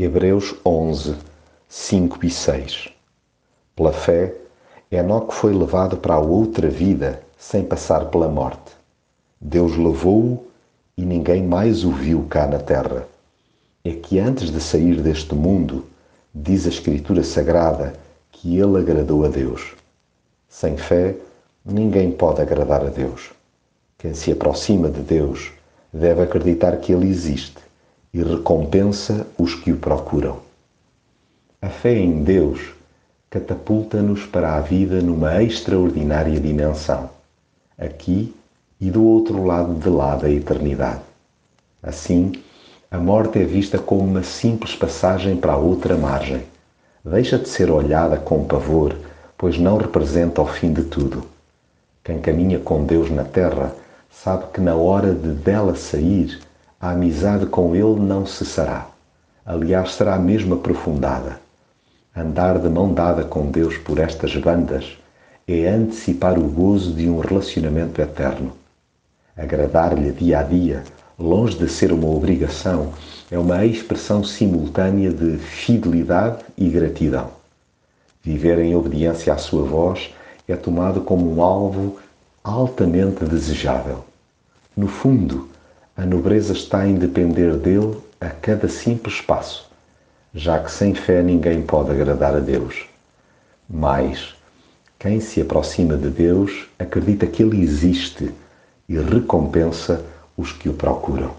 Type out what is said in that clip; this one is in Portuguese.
Hebreus 11, 5 e 6 Pela fé, Enoque foi levado para a outra vida sem passar pela morte. Deus levou-o e ninguém mais o viu cá na terra. É que antes de sair deste mundo, diz a Escritura Sagrada que ele agradou a Deus. Sem fé, ninguém pode agradar a Deus. Quem se aproxima de Deus deve acreditar que Ele existe e recompensa os que o procuram. A fé em Deus catapulta-nos para a vida numa extraordinária dimensão, aqui e do outro lado de lá da eternidade. Assim, a morte é vista como uma simples passagem para a outra margem. Deixa de ser olhada com pavor, pois não representa o fim de tudo. Quem caminha com Deus na terra sabe que na hora de dela sair, a amizade com Ele não cessará. Aliás, será mesmo aprofundada. Andar de mão dada com Deus por estas bandas é antecipar o gozo de um relacionamento eterno. Agradar-lhe dia a dia, longe de ser uma obrigação, é uma expressão simultânea de fidelidade e gratidão. Viver em obediência à sua voz é tomado como um alvo altamente desejável. No fundo, a nobreza está em depender dele a cada simples passo, já que sem fé ninguém pode agradar a Deus. Mas quem se aproxima de Deus acredita que Ele existe e recompensa os que o procuram.